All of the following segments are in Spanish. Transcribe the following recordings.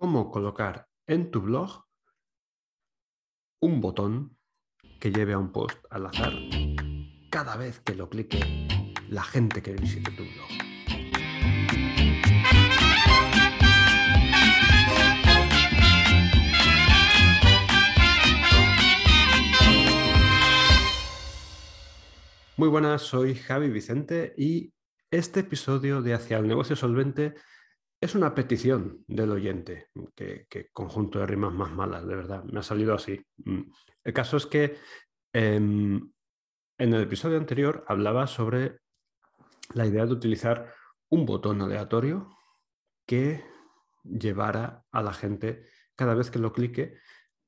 cómo colocar en tu blog un botón que lleve a un post al azar cada vez que lo clique la gente que visite tu blog. Muy buenas, soy Javi Vicente y este episodio de Hacia el negocio solvente es una petición del oyente, que, conjunto de rimas más malas, de verdad, me ha salido así. Mm. El caso es que em, en el episodio anterior hablaba sobre la idea de utilizar un botón aleatorio que llevara a la gente cada vez que lo clique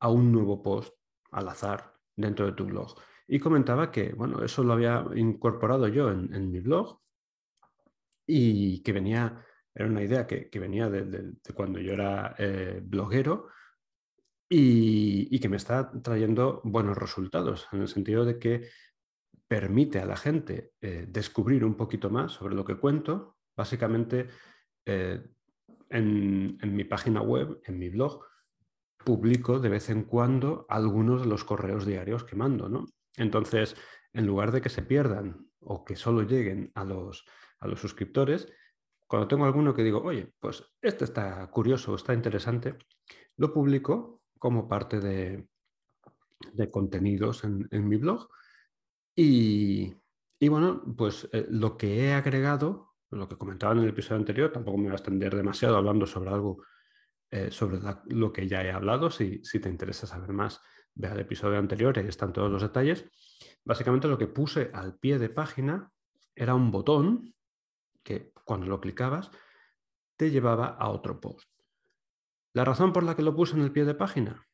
a un nuevo post al azar dentro de tu blog. Y comentaba que, bueno, eso lo había incorporado yo en mi blog y que venía era una idea que, venía de, cuando yo era eh, bloguero y, que me está trayendo buenos resultados, en el sentido de que permite a la gente eh, descubrir un poquito más sobre lo que cuento. Básicamente, eh, en, en, mi página web, en mi blog, publico de vez en cuando algunos de los correos diarios que mando. ¿no? Entonces, en lugar de que se pierdan o que solo lleguen a los, a los suscriptores, cuando tengo alguno que digo, oye, pues este está curioso, está interesante, lo publico como parte de, contenidos en, mi blog. Y, bueno, pues eh, lo que he agregado, lo que comentaba en el episodio anterior, tampoco me voy a extender demasiado hablando sobre algo, eh, sobre lo que ya he hablado. Si, si te interesa saber más, ve al episodio anterior, ahí están todos los detalles. Básicamente lo que puse al pie de página era un botón que cuando lo clicabas te llevaba a otro post. ¿La razón por la que lo puse en el pie de página?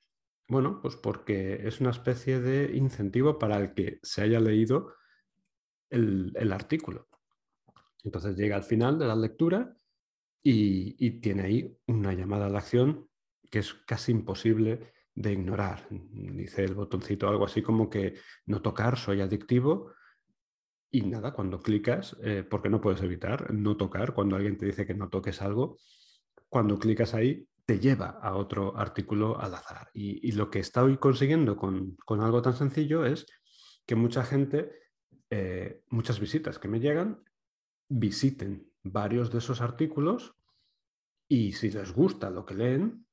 Bueno, pues porque es una especie de incentivo para el que se haya leído el, artículo. Entonces llega al final de la lectura y, tiene ahí una llamada a la acción que es casi imposible de ignorar. Dice el botoncito algo así como que no tocar, soy adictivo, y nada, cuando clicas, eh, porque no puedes evitar no tocar, cuando alguien te dice que no toques algo, cuando clicas ahí te lleva a otro artículo al azar. Y, lo que estoy consiguiendo con, algo tan sencillo es que mucha gente, eh, muchas visitas que me llegan, visiten varios de esos artículos y si les gusta lo que leen,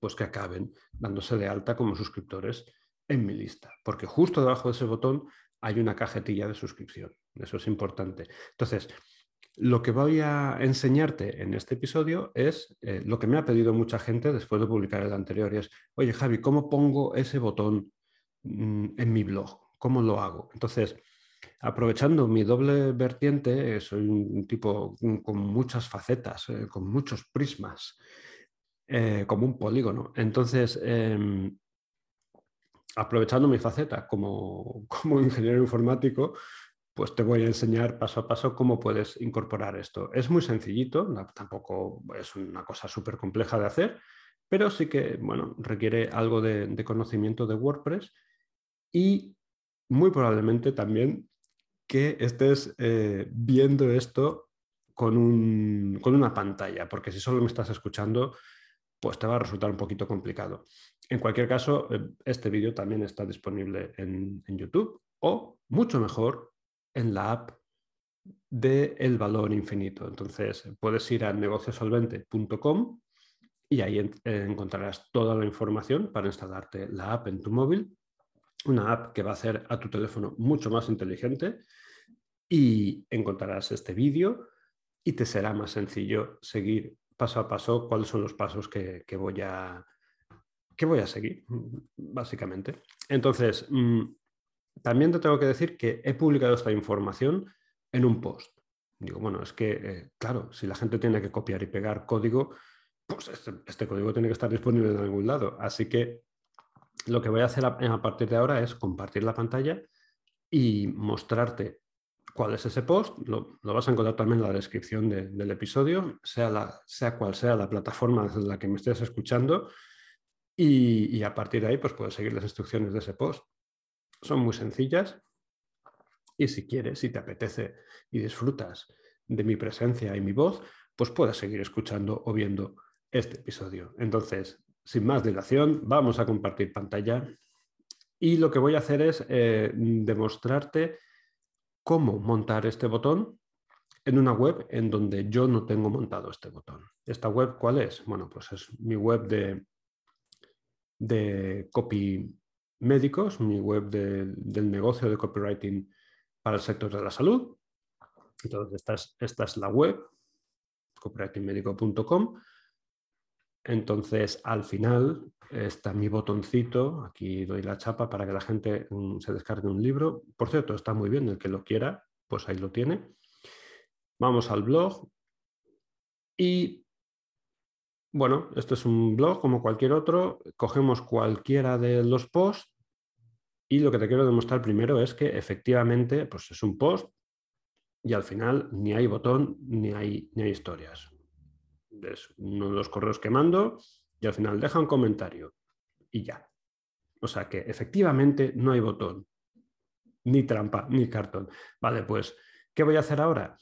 pues que acaben dándose de alta como suscriptores en mi lista. Porque justo debajo de ese botón hay una cajetilla de suscripción. Eso es importante. Entonces, lo que voy a enseñarte en este episodio es eh, lo que me ha pedido mucha gente después de publicar el anterior es, oye Javi, ¿cómo pongo ese botón mm, en mi blog? ¿Cómo lo hago? Entonces, aprovechando mi doble vertiente, soy un tipo con muchas facetas, eh, con muchos prismas, eh, como un polígono. Entonces, em, aprovechando mi faceta como, ingeniero informático, pues te voy a enseñar paso a paso cómo puedes incorporar esto. Es muy sencillito, tampoco es una cosa súper compleja de hacer, pero sí que, bueno, requiere algo de, conocimiento de WordPress y muy probablemente también que estés eh, viendo esto con, con, una pantalla, porque si solo me estás escuchando, pues te va a resultar un poquito complicado. En cualquier caso, eh, este vídeo también está disponible en, YouTube o, mucho mejor, en la app de El Valor Infinito. Entonces, puedes ir a negociosolvente.com y ahí encontrarás toda la información para instalarte la app en tu móvil, una app que va a hacer a tu teléfono mucho más inteligente y encontrarás este vídeo y te será más sencillo seguir paso a paso cuáles son los pasos que, voy, a, que voy a seguir, básicamente. Entonces, mm, también te tengo que decir que he publicado esta información en un post. Digo, bueno, es que, eh, claro, si la gente tiene que copiar y pegar código, pues este, este, código tiene que estar disponible en algún lado. Así que lo que voy a hacer a partir de ahora es compartir la pantalla y mostrarte cuál es ese post, lo, vas a encontrar también en la descripción del episodio, sea, sea cual sea la plataforma desde la que me estés escuchando, y, a partir de ahí pues puedes seguir las instrucciones de ese post. Son muy sencillas y si quieres, si te apetece y disfrutas de mi presencia y mi voz, pues puedes seguir escuchando o viendo este episodio. Entonces, sin más dilación, vamos a compartir pantalla y lo que voy a hacer es eh, demostrarte cómo montar este botón en una web en donde yo no tengo montado este botón. ¿Esta web cuál es? Bueno, pues es mi web de, de copy médicos, mi web del negocio de copywriting para el sector de la salud. Entonces, esta es, esta es la web, copywritingmedico.com. Entonces, al final está mi botoncito, aquí doy la chapa para que la gente mm, se descargue un libro. Por cierto, está muy bien, el que lo quiera, pues ahí lo tiene. Vamos al blog y, bueno, esto es un blog como cualquier otro. Cogemos cualquiera de los posts y lo que te quiero demostrar primero es que efectivamente pues es un post y al final ni hay botón ni hay, ni hay historias. Es uno de los correos que mando y al final deja un comentario y ya. O sea que efectivamente no hay botón, ni trampa, ni cartón. Vale, pues, ¿qué voy a hacer ahora?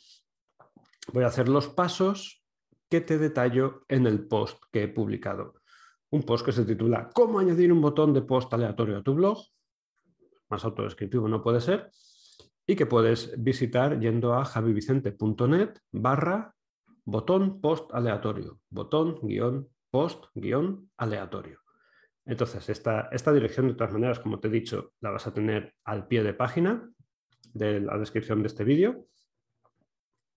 Voy a hacer los pasos te detallo en el post que he publicado. Un post que se titula ¿Cómo añadir un botón de post aleatorio a tu blog? Más autodescriptivo no puede ser. Y que puedes visitar yendo a javivicente.net barra botón post aleatorio. Botón guion post guion aleatorio. Entonces, esta, esta dirección, de todas maneras, como te he dicho, la vas a tener al pie de página de la descripción de este vídeo.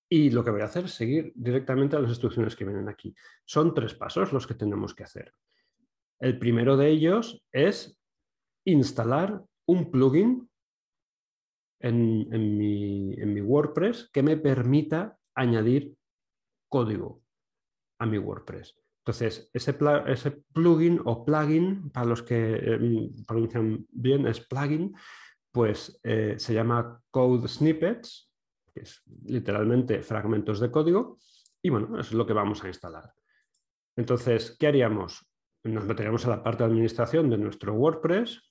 Y lo que voy a hacer es seguir directamente a las instrucciones que vienen aquí. Son tres pasos los que tenemos que hacer. El primero de ellos es instalar un plugin en, mi, WordPress que me permita añadir código a mi WordPress. Entonces, ese, ese, plugin o plugin, para los que eh, pronuncian bien, es plugin, pues eh, se llama Code Snippets, literalmente fragmentos de código, y bueno, eso es lo que vamos a instalar. Entonces, ¿qué haríamos? Nos meteríamos a la parte de administración de nuestro WordPress,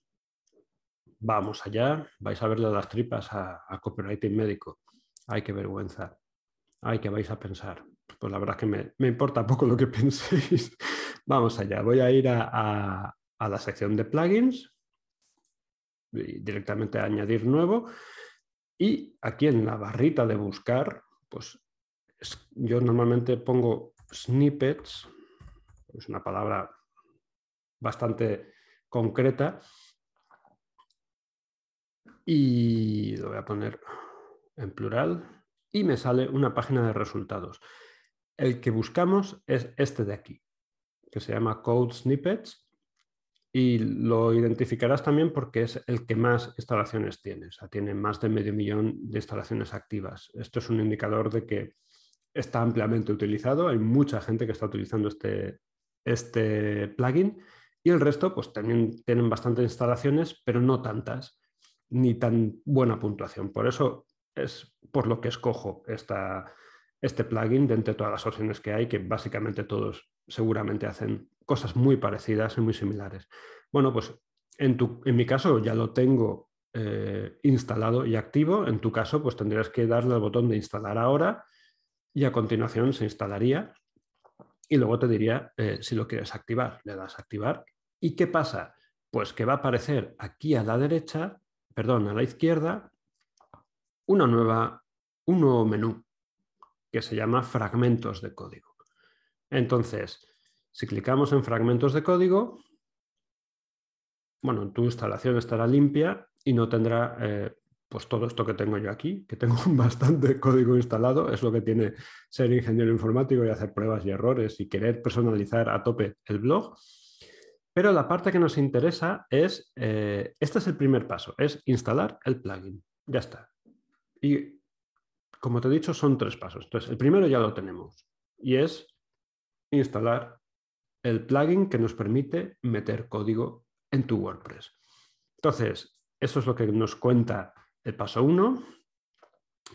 vamos allá, vais a verle las tripas a, a copywriting médico. Ay, qué vergüenza. Ay, ¿qué vais a pensar? pues la verdad es que me, importa poco lo que penséis. Vamos allá, voy a ir a, la sección de plugins, y directamente a añadir nuevo, y aquí en la barrita de buscar, pues yo normalmente pongo snippets, es una palabra bastante concreta, y lo voy a poner en plural, y me sale una página de resultados. El que buscamos es este de aquí, que se llama Code Snippets y lo identificarás también porque es el que más instalaciones tiene. O sea, tiene más de medio millón de instalaciones activas. Esto es un indicador de que está ampliamente utilizado. Hay mucha gente que está utilizando este, este plugin y el resto pues también tienen bastantes instalaciones, pero no tantas, ni tan buena puntuación. Por eso es por lo que escojo esta, este plugin de todas las opciones que hay, que básicamente todos seguramente hacen cosas muy parecidas y muy similares. Bueno, pues en, tu, en mi caso ya lo tengo eh, instalado y activo. En tu caso, pues tendrías que darle al botón de instalar ahora y a continuación se instalaría y luego te diría eh, si lo quieres activar. Le das activar. ¿Y qué pasa? Pues que va a aparecer aquí a la derecha, perdón, a la izquierda, una nueva, un nuevo menú que se llama fragmentos de código. Entonces, si clicamos en fragmentos de código, bueno, tu instalación estará limpia y no tendrá eh, pues todo esto que tengo yo aquí, que tengo bastante código instalado, es lo que tiene ser ingeniero informático y hacer pruebas y errores y querer personalizar a tope el blog. Pero la parte que nos interesa es, eh, este es el primer paso, es instalar el plugin. Ya está. Y como te he dicho, son tres pasos. Entonces, el primero ya lo tenemos y es instalar el plugin que nos permite meter código en tu WordPress. Entonces, eso es lo que nos cuenta el paso uno.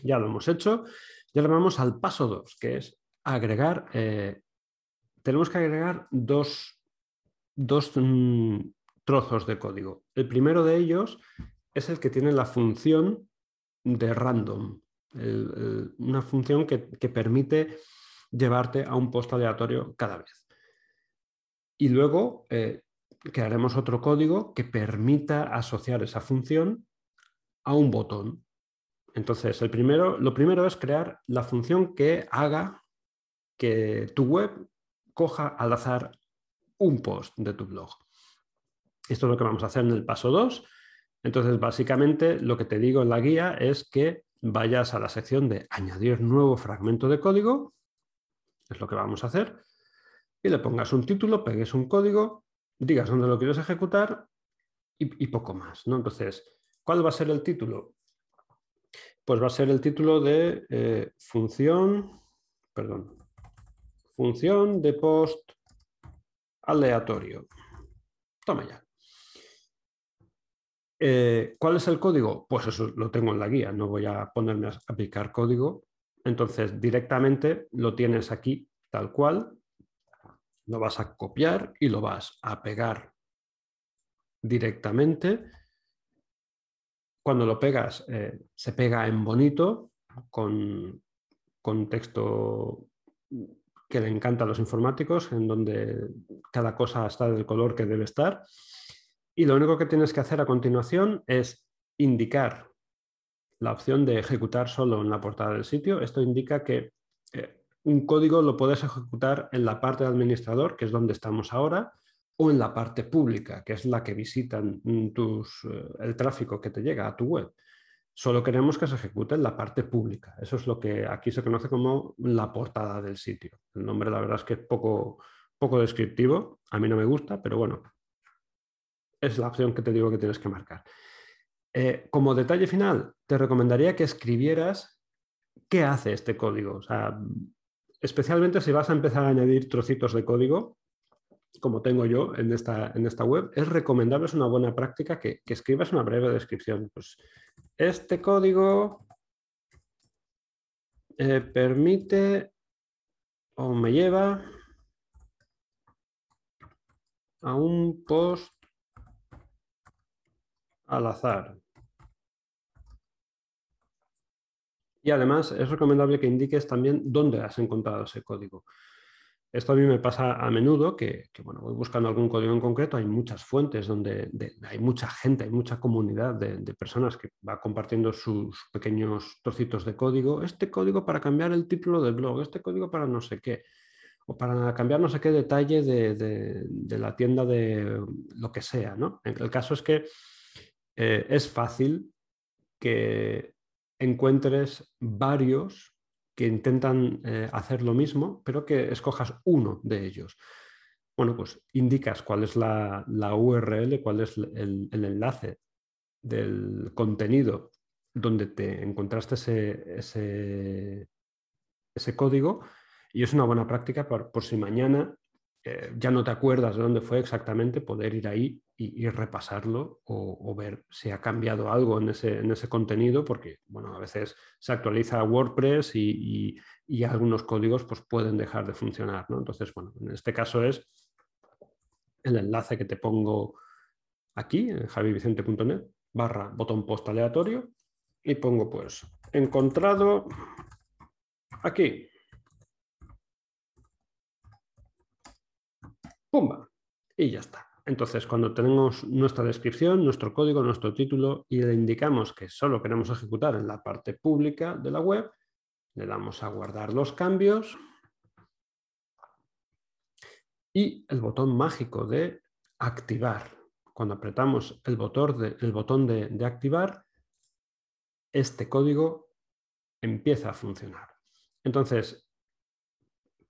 Ya lo hemos hecho. Y ahora vamos al paso dos, que es agregar. Eh, tenemos que agregar dos, dos mm, trozos de código. El primero de ellos es el que tiene la función de random una función que, permite llevarte a un post aleatorio cada vez. Y luego eh, crearemos otro código que permita asociar esa función a un botón. Entonces, el primero, lo primero es crear la función que haga que tu web coja al azar un post de tu blog. Esto es lo que vamos a hacer en el paso 2. Entonces, básicamente, lo que te digo en la guía es que vayas a la sección de añadir nuevo fragmento de código, es lo que vamos a hacer, y le pongas un título, pegues un código, digas dónde lo quieres ejecutar y, poco más. ¿no? Entonces, ¿cuál va a ser el título? Pues va a ser el título de eh, función, perdón, función de post aleatorio. Toma ya. Eh, ¿Cuál es el código? Pues eso lo tengo en la guía, no voy a ponerme a aplicar código. Entonces, directamente lo tienes aquí tal cual, lo vas a copiar y lo vas a pegar directamente. Cuando lo pegas, eh, se pega en bonito, con, con texto que le encanta a los informáticos, en donde cada cosa está del color que debe estar. Y lo único que tienes que hacer a continuación es indicar la opción de ejecutar solo en la portada del sitio. Esto indica que eh, un código lo puedes ejecutar en la parte de administrador, que es donde estamos ahora, o en la parte pública, que es la que visitan tus, eh, el tráfico que te llega a tu web. Solo queremos que se ejecute en la parte pública. Eso es lo que aquí se conoce como la portada del sitio. El nombre la verdad es que es poco, poco descriptivo. A mí no me gusta, pero bueno, es la opción que te digo que tienes que marcar. Eh, como detalle final, te recomendaría que escribieras qué hace este código. O sea, especialmente si vas a empezar a añadir trocitos de código, como tengo yo en esta, en esta web, es recomendable, es una buena práctica que, que escribas una breve descripción. Pues este código eh, permite o me lleva a un post al azar. Y además es recomendable que indiques también dónde has encontrado ese código. Esto a mí me pasa a menudo, que, bueno, voy buscando algún código en concreto, hay muchas fuentes donde hay mucha gente, hay mucha comunidad de, de, personas que va compartiendo sus pequeños trocitos de código. Este código para cambiar el título del blog, este código para no sé qué o para cambiar no sé qué detalle de, la tienda de lo que sea. ¿no? El caso es que eh, es fácil que encuentres varios que intentan eh, hacer lo mismo, pero que escojas uno de ellos. Bueno, pues indicas cuál es la, URL, cuál es el, enlace del contenido donde te encontraste ese, ese código y es una buena práctica por, si mañana eh, ya no te acuerdas de dónde fue exactamente, poder ir ahí y, repasarlo o, ver si ha cambiado algo en ese, en ese, contenido, porque bueno, a veces se actualiza WordPress y, algunos códigos pues, pueden dejar de funcionar. ¿no? Entonces, bueno, en este caso es el enlace que te pongo aquí, en javivicente.net, barra botón post aleatorio, y pongo pues encontrado aquí ¡Pumba! Y ya está. Entonces, cuando tenemos nuestra descripción, nuestro código, nuestro título y le indicamos que solo queremos ejecutar en la parte pública de la web, le damos a guardar los cambios y el botón mágico de activar. Cuando apretamos el botón de, botón de activar, este código empieza a funcionar. Entonces,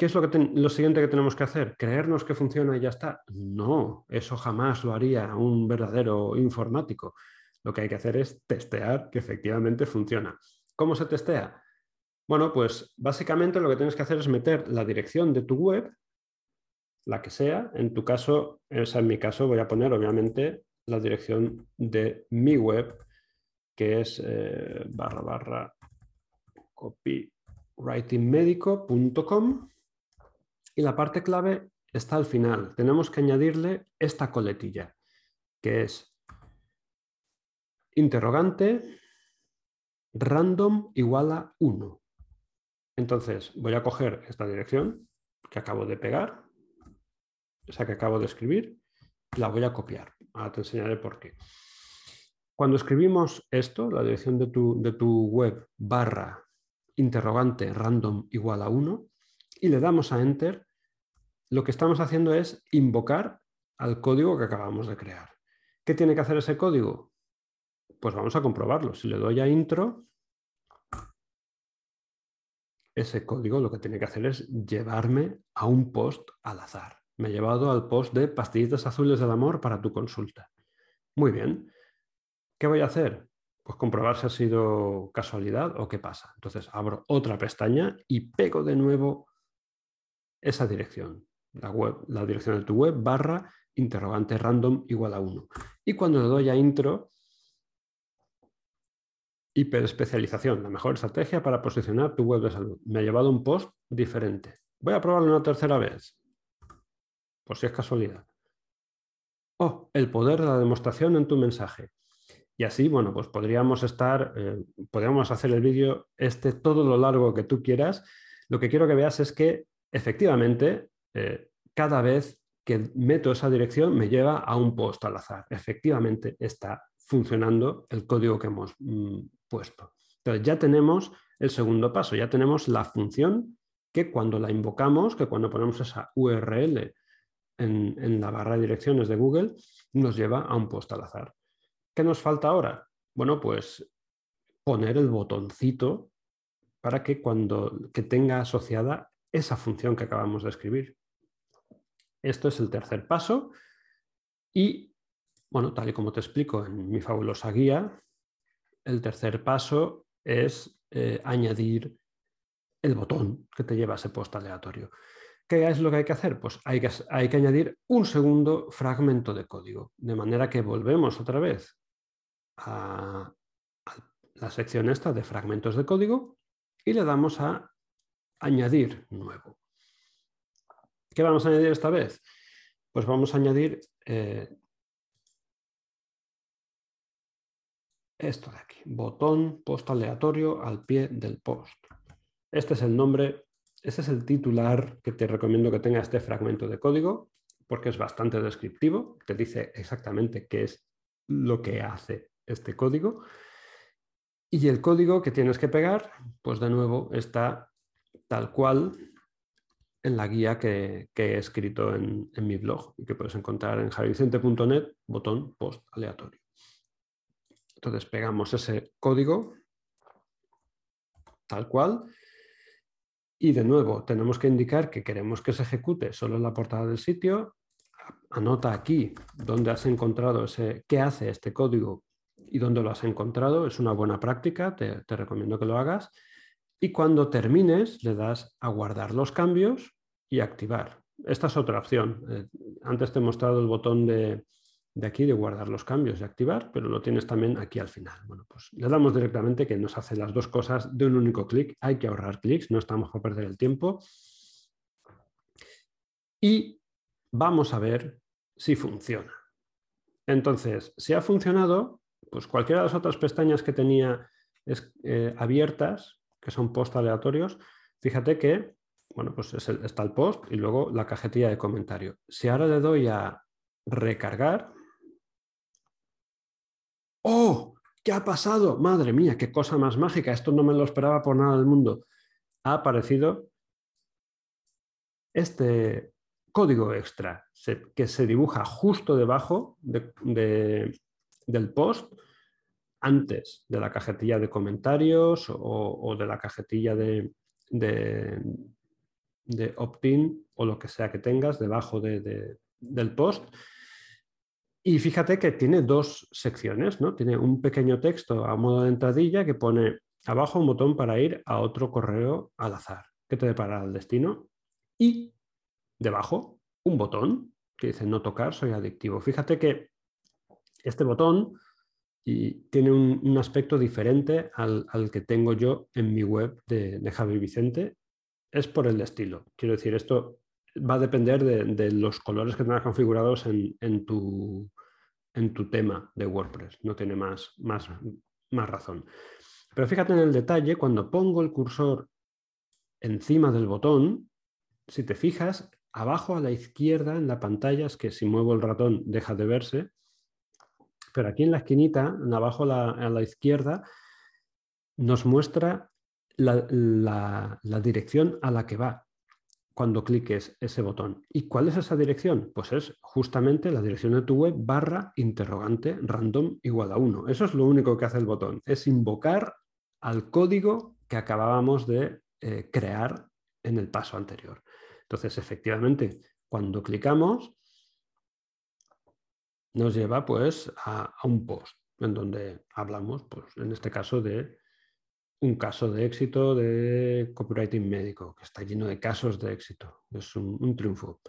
¿Qué es lo, que lo siguiente que tenemos que hacer? ¿Creernos que funciona y ya está? No, eso jamás lo haría un verdadero informático. Lo que hay que hacer es testear que efectivamente funciona. ¿Cómo se testea? Bueno, pues básicamente lo que tienes que hacer es meter la dirección de tu web, la que sea. En tu caso, en mi caso, voy a poner obviamente la dirección de mi web, que es eh, barra barra copywritingmedico.com y la parte clave está al final. Tenemos que añadirle esta coletilla, que es interrogante random igual a 1. Entonces voy a coger esta dirección que acabo de pegar esa que acabo de escribir, la voy a copiar. Ahora te enseñaré por qué. Cuando escribimos esto, la dirección de tu, de tu web barra interrogante random igual a 1 y le damos a enter, lo que estamos haciendo es invocar al código que acabamos de crear. ¿Qué tiene que hacer ese código? Pues vamos a comprobarlo. Si le doy a intro, ese código lo que tiene que hacer es llevarme a un post al azar. Me ha llevado al post de pastillitas azules del amor para tu consulta. Muy bien. ¿Qué voy a hacer? Pues comprobar si ha sido casualidad o qué pasa. Entonces abro otra pestaña y pego de nuevo esa dirección, la, web, la dirección de tu web barra interrogante random igual a 1. Y cuando le doy a intro, hiperespecialización, la mejor estrategia para posicionar tu web de salud. Me ha llevado un post diferente. Voy a probarlo una tercera vez, por si es casualidad. Oh, el poder de la demostración en tu mensaje. Y así, bueno, pues podríamos estar, eh, podríamos hacer el vídeo este todo lo largo que tú quieras. Lo que quiero que veas es que efectivamente eh, cada vez que meto esa dirección me lleva a un post al azar. Efectivamente está funcionando el código que hemos mm, puesto. Entonces ya tenemos el segundo paso, ya tenemos la función que cuando la invocamos, que cuando ponemos esa URL en, en la barra de direcciones de Google, nos lleva a un post al azar. ¿Qué nos falta ahora? Bueno, pues poner el botoncito para que cuando que tenga asociada esa función que acabamos de escribir. Esto es el tercer paso y, bueno, tal y como te explico en mi fabulosa guía, el tercer paso es eh, añadir el botón que te lleva a ese post aleatorio. ¿Qué es lo que hay que hacer? Pues hay que, añadir un segundo fragmento de código, de manera que volvemos otra vez a, a la sección esta de fragmentos de código y le damos a añadir nuevo. ¿Qué vamos a añadir esta vez? Pues vamos a añadir eh, esto de aquí, botón post aleatorio al pie del post. Este es el nombre, este es el titular que te recomiendo que tenga este fragmento de código, porque es bastante descriptivo, te dice exactamente qué es lo que hace este código. Y el código que tienes que pegar, pues de nuevo está tal cual en la guía que, he escrito en, mi blog y que puedes encontrar en javicente.net, botón post aleatorio. Entonces pegamos ese código tal cual y de nuevo tenemos que indicar que queremos que se ejecute solo en la portada del sitio. Anota aquí dónde has encontrado ese, qué hace este código y dónde lo has encontrado. Es una buena práctica, te recomiendo que lo hagas y cuando termines le das a guardar los cambios y activar. Esta es otra opción. Eh, antes te he mostrado el botón de, aquí de guardar los cambios y activar, pero lo tienes también aquí al final. Bueno, pues le damos directamente que nos hace las dos cosas de un único clic. Hay que ahorrar clics, no estamos para perder el tiempo. Y vamos a ver si funciona. Entonces, si ha funcionado, pues cualquiera de las otras pestañas que tenía eh, abiertas que son post aleatorios, fíjate que, bueno, pues está el post y luego la cajetilla de comentario. Si ahora le doy a recargar, ¡oh! ¿Qué ha pasado? Madre mía, qué cosa más mágica. Esto no me lo esperaba por nada del mundo. Ha aparecido este código extra que se dibuja justo debajo del post antes de la cajetilla de comentarios o, de la cajetilla de, de, opt-in o lo que sea que tengas debajo del post. Y fíjate que tiene dos secciones, ¿no? Tiene un pequeño texto a modo de entradilla que pone abajo un botón para ir a otro correo al azar, que te depara el destino. Y debajo un botón que dice no tocar, soy adictivo. Fíjate que este botón y tiene un, aspecto diferente al, que tengo yo en mi web de, de Javi Vicente. Es por el estilo. Quiero decir, esto va a depender de, los colores que tengas configurados en, tu, en tu tema de WordPress. No tiene más, más, más razón. Pero fíjate en el detalle, cuando pongo el cursor encima del botón, si te fijas, abajo a la izquierda en la pantalla, es que si muevo el ratón deja de verse, pero aquí en la esquinita, abajo a la, izquierda, nos muestra la, dirección a la que va cuando cliques ese botón. ¿Y cuál es esa dirección? Pues es justamente la dirección de tu web barra interrogante random igual a 1. Eso es lo único que hace el botón, es invocar al código que acabábamos de eh, crear en el paso anterior. Entonces, efectivamente, cuando clicamos, nos lleva pues a, un post en donde hablamos, pues en este caso, de un caso de éxito de copywriting médico, que está lleno de casos de éxito. Es un, triunfo.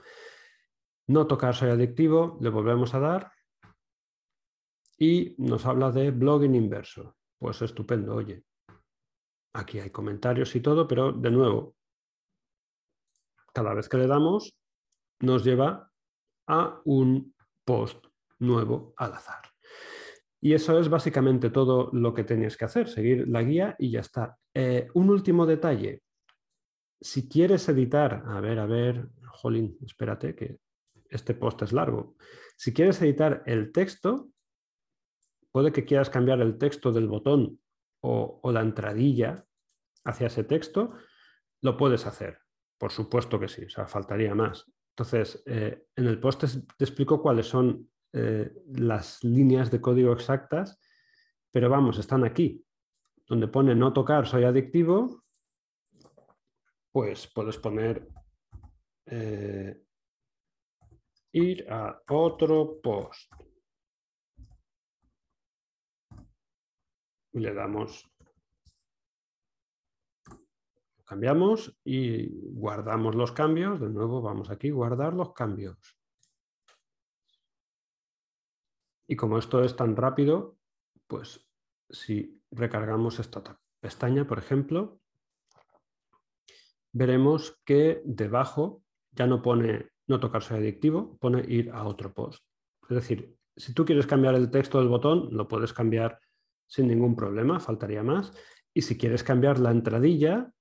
No tocar soy adictivo, le volvemos a dar y nos habla de blogging inverso. Pues estupendo, oye. Aquí hay comentarios y todo, pero de nuevo, cada vez que le damos, nos lleva a un post nuevo al azar. Y eso es básicamente todo lo que tenéis que hacer, seguir la guía y ya está. Eh, un último detalle. Si quieres editar, a ver, a ver, jolín, espérate que este post es largo. Si quieres editar el texto, puede que quieras cambiar el texto del botón o, la entradilla hacia ese texto, lo puedes hacer. Por supuesto que sí, o sea, faltaría más. Entonces, eh, en el post te explico cuáles son eh, las líneas de código exactas, pero vamos, están aquí. Donde pone no tocar, soy adictivo, pues puedes poner eh, ir a otro post. Y le damos, cambiamos y guardamos los cambios. De nuevo vamos aquí, guardar los cambios. Y como esto es tan rápido, pues si recargamos esta pestaña, por ejemplo, veremos que debajo ya no pone no tocarse adictivo, pone ir a otro post. Es decir, si tú quieres cambiar el texto del botón, lo puedes cambiar sin ningún problema, faltaría más. Y si quieres cambiar la entradilla,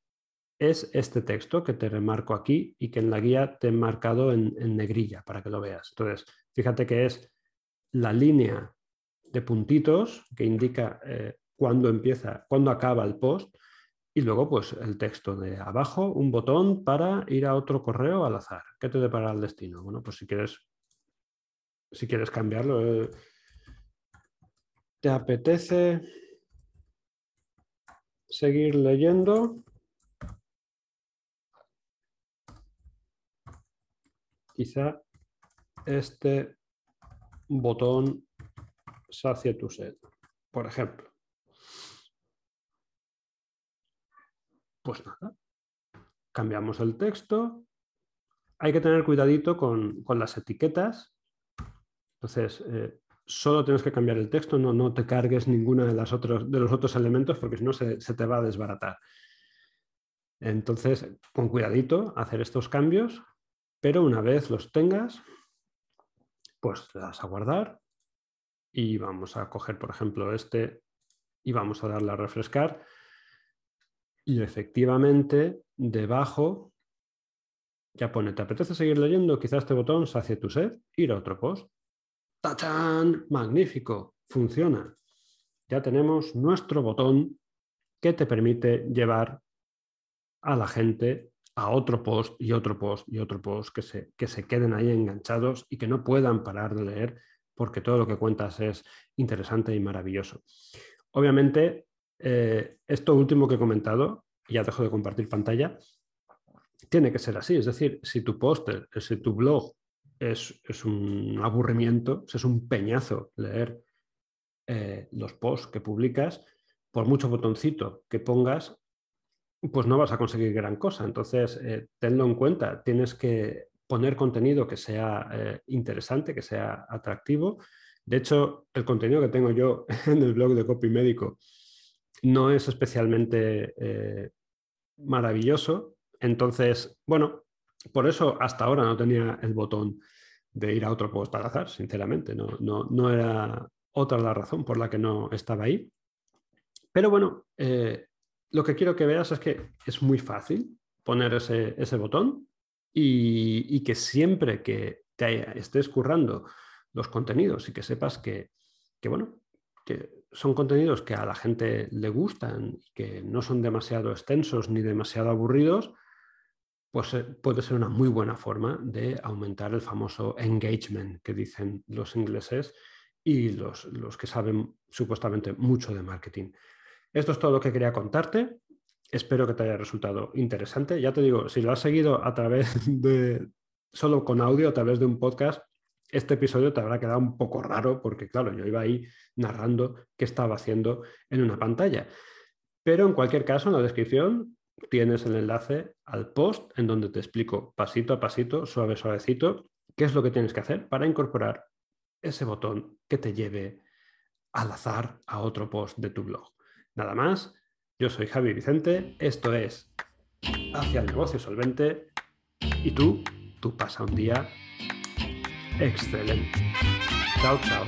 es este texto que te remarco aquí y que en la guía te he marcado en, en negrilla para que lo veas. Entonces, fíjate que es la línea de puntitos que indica eh, cuándo empieza, cuándo acaba el post y luego pues el texto de abajo, un botón para ir a otro correo al azar. ¿Qué te depara el destino? Bueno, pues si quieres, si quieres cambiarlo, eh, ¿te apetece seguir leyendo? Quizá este botón sacia tu sed, por ejemplo. Pues nada, cambiamos el texto. Hay que tener cuidadito con, las etiquetas. Entonces, eh, solo tienes que cambiar el texto, no, no te cargues ninguno de, las de los otros elementos porque si no se, se te va a desbaratar. Entonces, con cuidadito, hacer estos cambios, pero una vez los tengas, pues le das a guardar y vamos a coger, por ejemplo, este y vamos a darle a refrescar. Y efectivamente, debajo ya pone, ¿te apetece seguir leyendo? Quizás este botón sacie tu sed, ir a otro post. ¡Tachán! Magnífico, funciona. Ya tenemos nuestro botón que te permite llevar a la gente a otro post y otro post y otro post que se, que se queden ahí enganchados y que no puedan parar de leer porque todo lo que cuentas es interesante y maravilloso. Obviamente, eh, esto último que he comentado, ya dejo de compartir pantalla, tiene que ser así. Es decir, si tu póster, si tu blog es, un aburrimiento, es un peñazo leer eh, los posts que publicas, por mucho botoncito que pongas, pues no vas a conseguir gran cosa. Entonces, eh, tenlo en cuenta, tienes que poner contenido que sea eh, interesante, que sea atractivo. De hecho, el contenido que tengo yo en el blog de Copy Médico no es especialmente eh, maravilloso. Entonces, bueno, por eso hasta ahora no tenía el botón de ir a otro post al azar, sinceramente. No, no, no era otra la razón por la que no estaba ahí. Pero bueno, lo que quiero que veas es que es muy fácil poner ese, botón y, que siempre que te estés currando los contenidos y que sepas que, bueno, que son contenidos que a la gente le gustan, que no son demasiado extensos ni demasiado aburridos, pues eh, puede ser una muy buena forma de aumentar el famoso engagement que dicen los ingleses y los que saben supuestamente mucho de marketing. Esto es todo lo que quería contarte. Espero que te haya resultado interesante. Ya te digo, si lo has seguido a través de solo con audio, a través de un podcast, este episodio te habrá quedado un poco raro porque, claro, yo iba ahí narrando qué estaba haciendo en una pantalla. Pero en cualquier caso, en la descripción tienes el enlace al post en donde te explico pasito a pasito, suave, suavecito, qué es lo que tienes que hacer para incorporar ese botón que te lleve al azar a otro post de tu blog. Nada más, yo soy Javi Vicente, esto es Hacia el negocio solvente y tú, tú pasa un día excelente. Chao, chao.